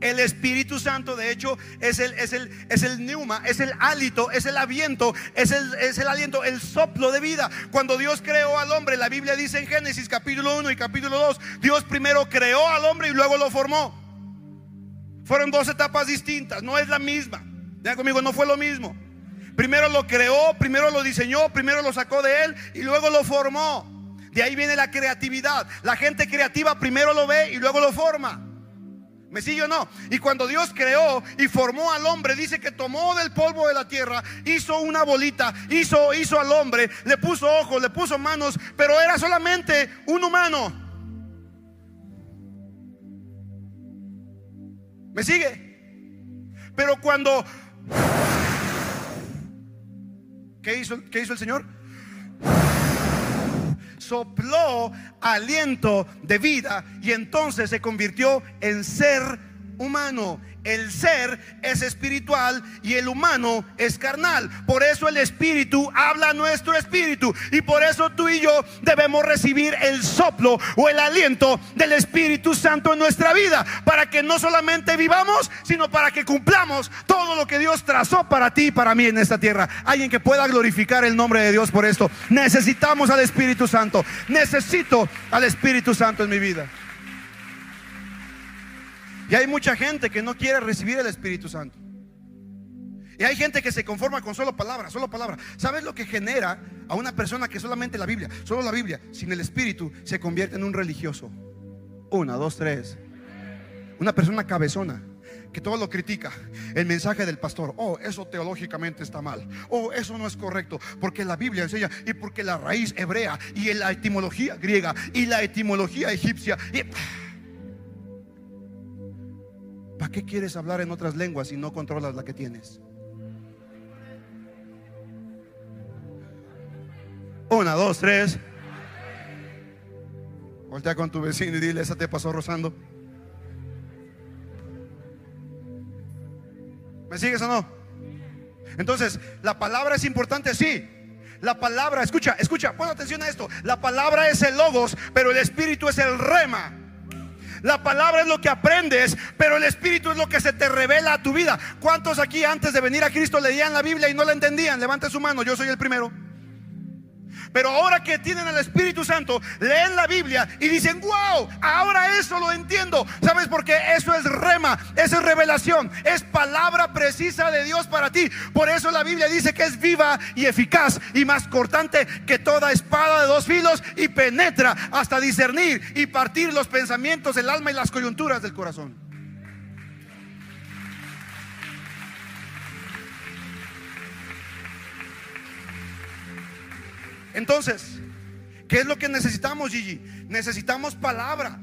El Espíritu Santo, de hecho, es el, es el, es el neuma, es el hálito, es el aviento, es el, es el aliento, el soplo de vida. Cuando Dios creó al hombre, la Biblia dice en Génesis capítulo 1 y capítulo 2, Dios primero creó al hombre y luego lo formó. Fueron dos etapas distintas, no es la misma. Ya conmigo, no fue lo mismo. Primero lo creó, primero lo diseñó, primero lo sacó de él y luego lo formó. De ahí viene la creatividad. La gente creativa primero lo ve y luego lo forma. ¿Me sigue o no? Y cuando Dios creó y formó al hombre, dice que tomó del polvo de la tierra, hizo una bolita, hizo, hizo al hombre, le puso ojos, le puso manos, pero era solamente un humano. ¿Me sigue? Pero cuando... ¿Qué hizo, qué hizo el Señor? Sopló aliento de vida y entonces se convirtió en ser humano. El ser es espiritual y el humano es carnal. Por eso el espíritu habla nuestro espíritu. Y por eso tú y yo debemos recibir el soplo o el aliento del Espíritu Santo en nuestra vida. Para que no solamente vivamos, sino para que cumplamos todo lo que Dios trazó para ti y para mí en esta tierra. Alguien que pueda glorificar el nombre de Dios por esto. Necesitamos al Espíritu Santo. Necesito al Espíritu Santo en mi vida. Y hay mucha gente que no quiere recibir el Espíritu Santo. Y hay gente que se conforma con solo palabras, solo palabras. ¿Sabes lo que genera a una persona que solamente la Biblia, solo la Biblia, sin el Espíritu, se convierte en un religioso? Una, dos, tres. Una persona cabezona que todo lo critica. El mensaje del pastor, oh, eso teológicamente está mal. Oh, eso no es correcto. Porque la Biblia enseña y porque la raíz hebrea y la etimología griega y la etimología egipcia. ¿Para qué quieres hablar en otras lenguas si no controlas la que tienes? Una, dos, tres. Voltea con tu vecino y dile, esa te pasó rozando. ¿Me sigues o no? Entonces, la palabra es importante, sí. La palabra, escucha, escucha, pon atención a esto. La palabra es el logos, pero el espíritu es el rema. La palabra es lo que aprendes, pero el Espíritu es lo que se te revela a tu vida. ¿Cuántos aquí antes de venir a Cristo leían la Biblia y no la entendían? Levante su mano, yo soy el primero. Pero ahora que tienen al Espíritu Santo, leen la Biblia y dicen, wow, ahora eso lo entiendo. ¿Sabes por qué? Eso es rema, eso es revelación, es palabra precisa de Dios para ti. Por eso la Biblia dice que es viva y eficaz y más cortante que toda espada de dos filos y penetra hasta discernir y partir los pensamientos, el alma y las coyunturas del corazón. Entonces, ¿qué es lo que necesitamos, Gigi? Necesitamos palabra,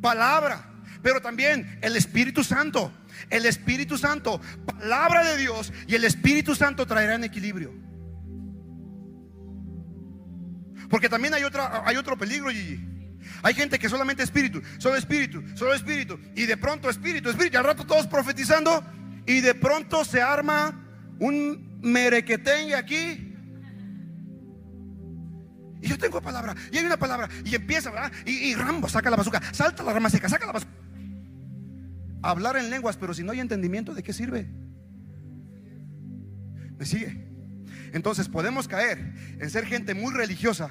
palabra, pero también el Espíritu Santo. El Espíritu Santo, palabra de Dios y el Espíritu Santo traerán equilibrio. Porque también hay, otra, hay otro peligro, Gigi. Hay gente que solamente espíritu, solo espíritu, solo espíritu. Y de pronto espíritu, espíritu. Y al rato todos profetizando. Y de pronto se arma un merequetengue aquí y yo tengo palabra, y hay una palabra, y empieza, ¿verdad? Y, Rambo saca la bazooka, salta la rama seca, saca la bazooka. Hablar en lenguas, pero si no hay entendimiento, ¿de qué sirve? ¿Me sigue? Entonces podemos caer en ser gente muy religiosa,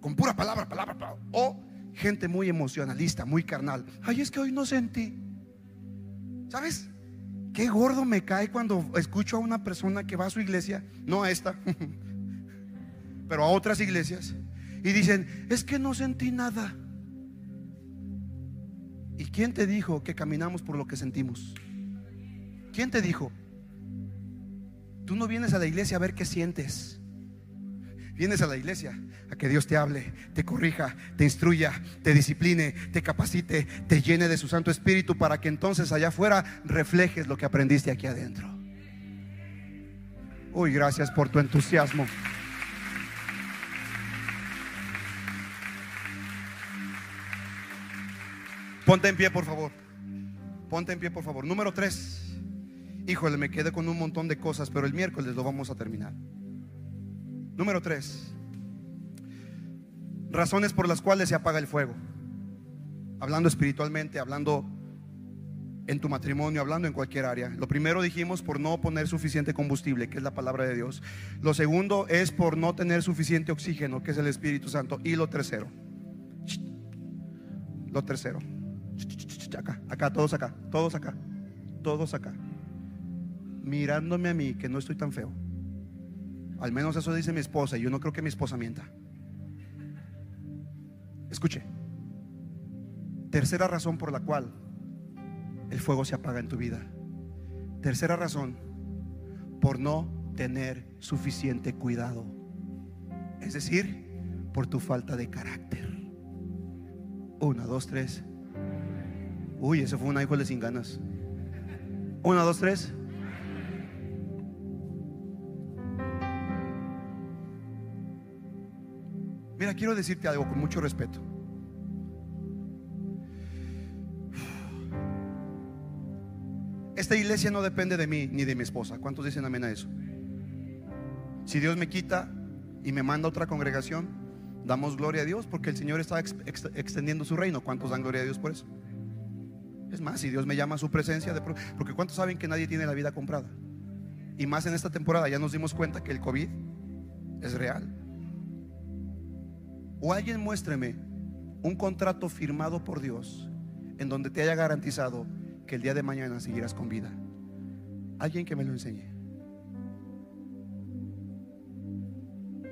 con pura palabra, palabra, palabra, o gente muy emocionalista, muy carnal. Ay, es que hoy no sentí. ¿Sabes? Qué gordo me cae cuando escucho a una persona que va a su iglesia, no a esta. pero a otras iglesias, y dicen, es que no sentí nada. ¿Y quién te dijo que caminamos por lo que sentimos? ¿Quién te dijo? Tú no vienes a la iglesia a ver qué sientes. Vienes a la iglesia a que Dios te hable, te corrija, te instruya, te discipline, te capacite, te llene de su Santo Espíritu para que entonces allá afuera reflejes lo que aprendiste aquí adentro. Uy, gracias por tu entusiasmo. Ponte en pie, por favor. Ponte en pie, por favor. Número tres. Híjole, me quedé con un montón de cosas, pero el miércoles lo vamos a terminar. Número tres. Razones por las cuales se apaga el fuego. Hablando espiritualmente, hablando en tu matrimonio, hablando en cualquier área. Lo primero dijimos por no poner suficiente combustible, que es la palabra de Dios. Lo segundo es por no tener suficiente oxígeno, que es el Espíritu Santo. Y lo tercero. Lo tercero Acá, acá, todos acá, todos acá, todos acá. Mirándome a mí que no estoy tan feo. Al menos eso dice mi esposa y yo no creo que mi esposa mienta. Escuche. Tercera razón por la cual el fuego se apaga en tu vida. Tercera razón, por no tener suficiente cuidado. Es decir, por tu falta de carácter. Una, dos, tres. Uy, eso fue una híjole sin ganas. Una, dos, tres. Mira, quiero decirte algo con mucho respeto. Esta iglesia no depende de mí ni de mi esposa. ¿Cuántos dicen amén a eso? Si Dios me quita y me manda a otra congregación, damos gloria a Dios porque el Señor está extendiendo su reino. ¿Cuántos dan gloria a Dios por eso? Es más, si Dios me llama a su presencia, de porque ¿cuántos saben que nadie tiene la vida comprada? Y más en esta temporada ya nos dimos cuenta que el COVID es real. O alguien muéstreme un contrato firmado por Dios en donde te haya garantizado que el día de mañana seguirás con vida. Alguien que me lo enseñe.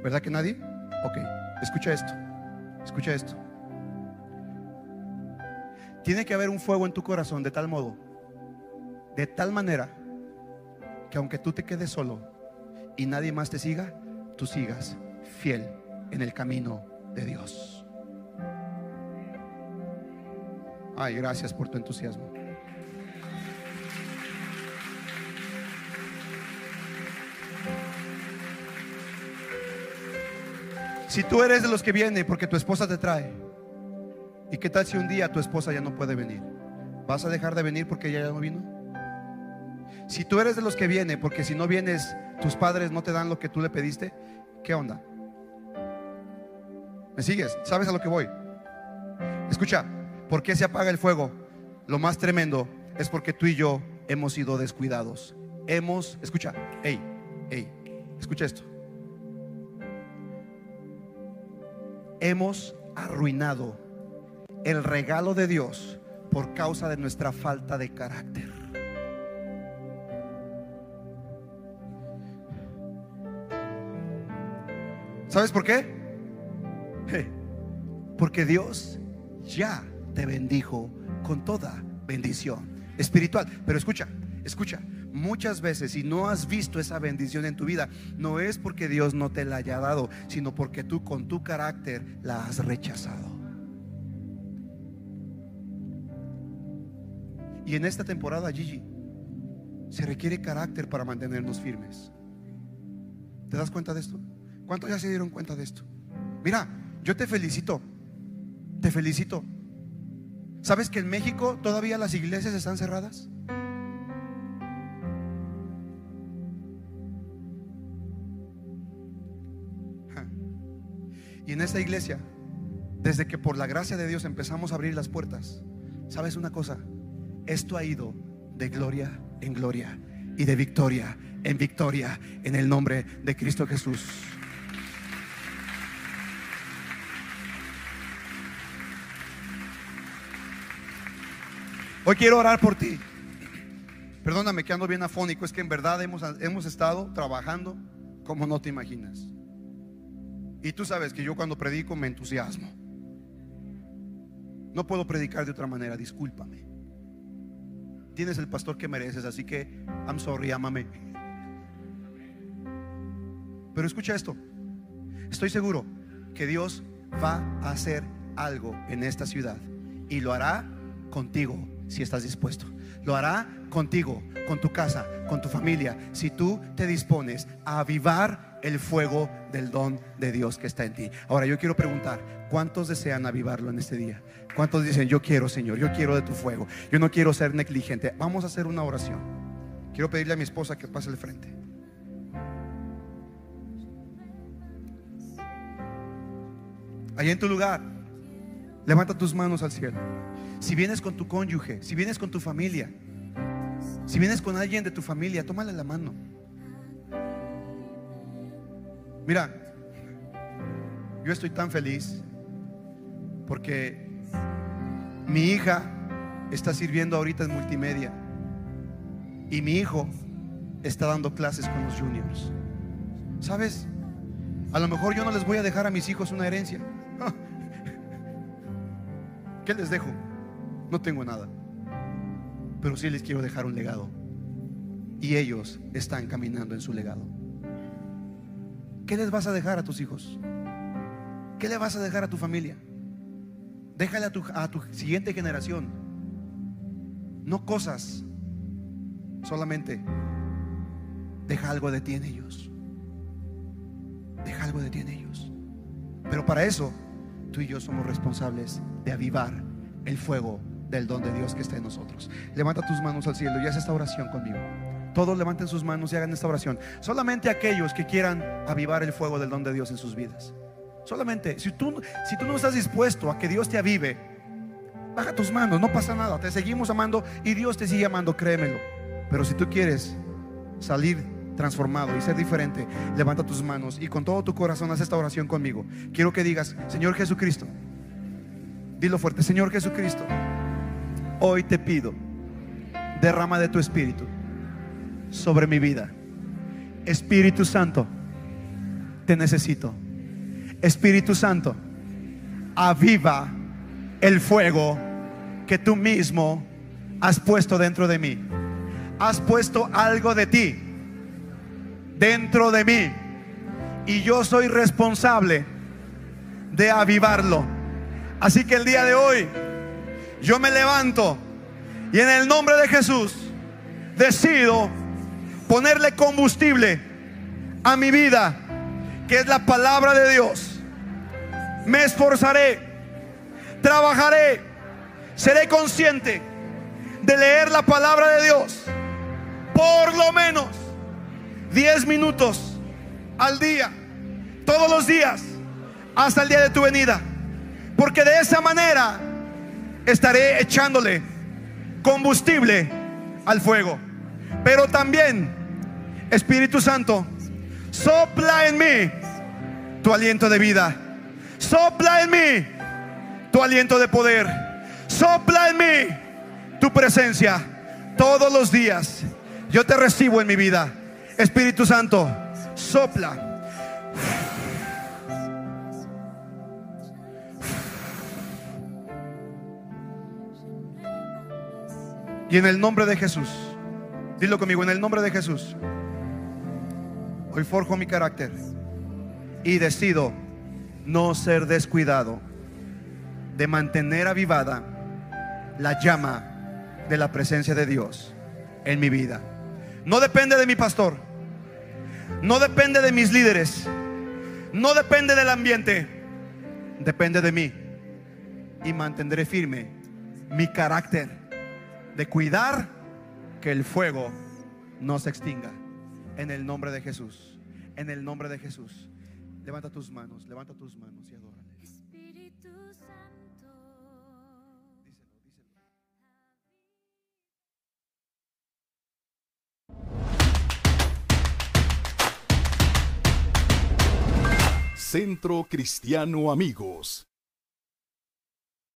¿Verdad que nadie? Ok, escucha esto. Escucha esto. Tiene que haber un fuego en tu corazón de tal modo, de tal manera, que aunque tú te quedes solo y nadie más te siga, tú sigas fiel en el camino de Dios. Ay, gracias por tu entusiasmo. Si tú eres de los que viene porque tu esposa te trae, ¿Y qué tal si un día tu esposa ya no puede venir? ¿Vas a dejar de venir porque ella ya no vino? Si tú eres de los que viene, porque si no vienes, tus padres no te dan lo que tú le pediste, ¿qué onda? ¿Me sigues? ¿Sabes a lo que voy? Escucha, ¿por qué se apaga el fuego? Lo más tremendo es porque tú y yo hemos sido descuidados. Hemos, escucha, hey, hey, escucha esto. hemos arruinado el regalo de Dios por causa de nuestra falta de carácter. ¿Sabes por qué? Porque Dios ya te bendijo con toda bendición espiritual. Pero escucha, escucha, muchas veces si no has visto esa bendición en tu vida, no es porque Dios no te la haya dado, sino porque tú con tu carácter la has rechazado. Y en esta temporada, Gigi, se requiere carácter para mantenernos firmes. ¿Te das cuenta de esto? ¿Cuántos ya se dieron cuenta de esto? Mira, yo te felicito. Te felicito. ¿Sabes que en México todavía las iglesias están cerradas? Y en esta iglesia, desde que por la gracia de Dios empezamos a abrir las puertas, ¿sabes una cosa? Esto ha ido de gloria en gloria y de victoria en victoria en el nombre de Cristo Jesús. Hoy quiero orar por ti. Perdóname que ando bien afónico, es que en verdad hemos, hemos estado trabajando como no te imaginas. Y tú sabes que yo cuando predico me entusiasmo. No puedo predicar de otra manera, discúlpame. Tienes el pastor que mereces, así que I'm sorry, ámame. Pero escucha esto. Estoy seguro que Dios va a hacer algo en esta ciudad y lo hará contigo si estás dispuesto. Lo hará contigo, con tu casa, con tu familia, si tú te dispones a avivar el fuego del don de Dios que está en ti. Ahora yo quiero preguntar, ¿cuántos desean avivarlo en este día? ¿Cuántos dicen, yo quiero, Señor, yo quiero de tu fuego? Yo no quiero ser negligente. Vamos a hacer una oración. Quiero pedirle a mi esposa que pase al frente. Allí en tu lugar, levanta tus manos al cielo. Si vienes con tu cónyuge, si vienes con tu familia, si vienes con alguien de tu familia, tómale la mano. Mira, yo estoy tan feliz porque mi hija está sirviendo ahorita en multimedia y mi hijo está dando clases con los juniors. ¿Sabes? A lo mejor yo no les voy a dejar a mis hijos una herencia. ¿Qué les dejo? No tengo nada. Pero sí les quiero dejar un legado. Y ellos están caminando en su legado. ¿Qué les vas a dejar a tus hijos? ¿Qué le vas a dejar a tu familia? Déjale a tu, a tu siguiente generación. No cosas. Solamente deja algo de ti en ellos. Deja algo de ti en ellos. Pero para eso, tú y yo somos responsables de avivar el fuego del don de Dios que está en nosotros. Levanta tus manos al cielo y haz esta oración conmigo. Todos levanten sus manos y hagan esta oración. Solamente aquellos que quieran avivar el fuego del don de Dios en sus vidas. Solamente, si tú, si tú no estás dispuesto a que Dios te avive, baja tus manos, no pasa nada. Te seguimos amando y Dios te sigue amando, créemelo. Pero si tú quieres salir transformado y ser diferente, levanta tus manos y con todo tu corazón haz esta oración conmigo. Quiero que digas, Señor Jesucristo, dilo fuerte, Señor Jesucristo hoy te pido, derrama de tu espíritu sobre mi vida. Espíritu Santo, te necesito. Espíritu Santo, aviva el fuego que tú mismo has puesto dentro de mí. Has puesto algo de ti dentro de mí. Y yo soy responsable de avivarlo. Así que el día de hoy yo me levanto y en el nombre de Jesús decido ponerle combustible a mi vida, que es la palabra de Dios. Me esforzaré, trabajaré, seré consciente de leer la palabra de Dios por lo menos 10 minutos al día, todos los días, hasta el día de tu venida. Porque de esa manera estaré echándole combustible al fuego. Pero también, Espíritu Santo, sopla en mí tu aliento de vida. Sopla en mí tu aliento de poder. Sopla en mí tu presencia todos los días. Yo te recibo en mi vida. Espíritu Santo, sopla. Y en el nombre de Jesús, dilo conmigo, en el nombre de Jesús, hoy forjo mi carácter y decido no ser descuidado de mantener avivada la llama de la presencia de Dios en mi vida. No depende de mi pastor, no depende de mis líderes, no depende del ambiente, depende de mí. Y mantendré firme mi carácter de cuidar que el fuego no se extinga. En el nombre de Jesús, en el nombre de Jesús. Levanta tus manos, levanta tus manos y adórale. Espíritu Santo. Díselo, díselo. Centro Cristiano Amigos.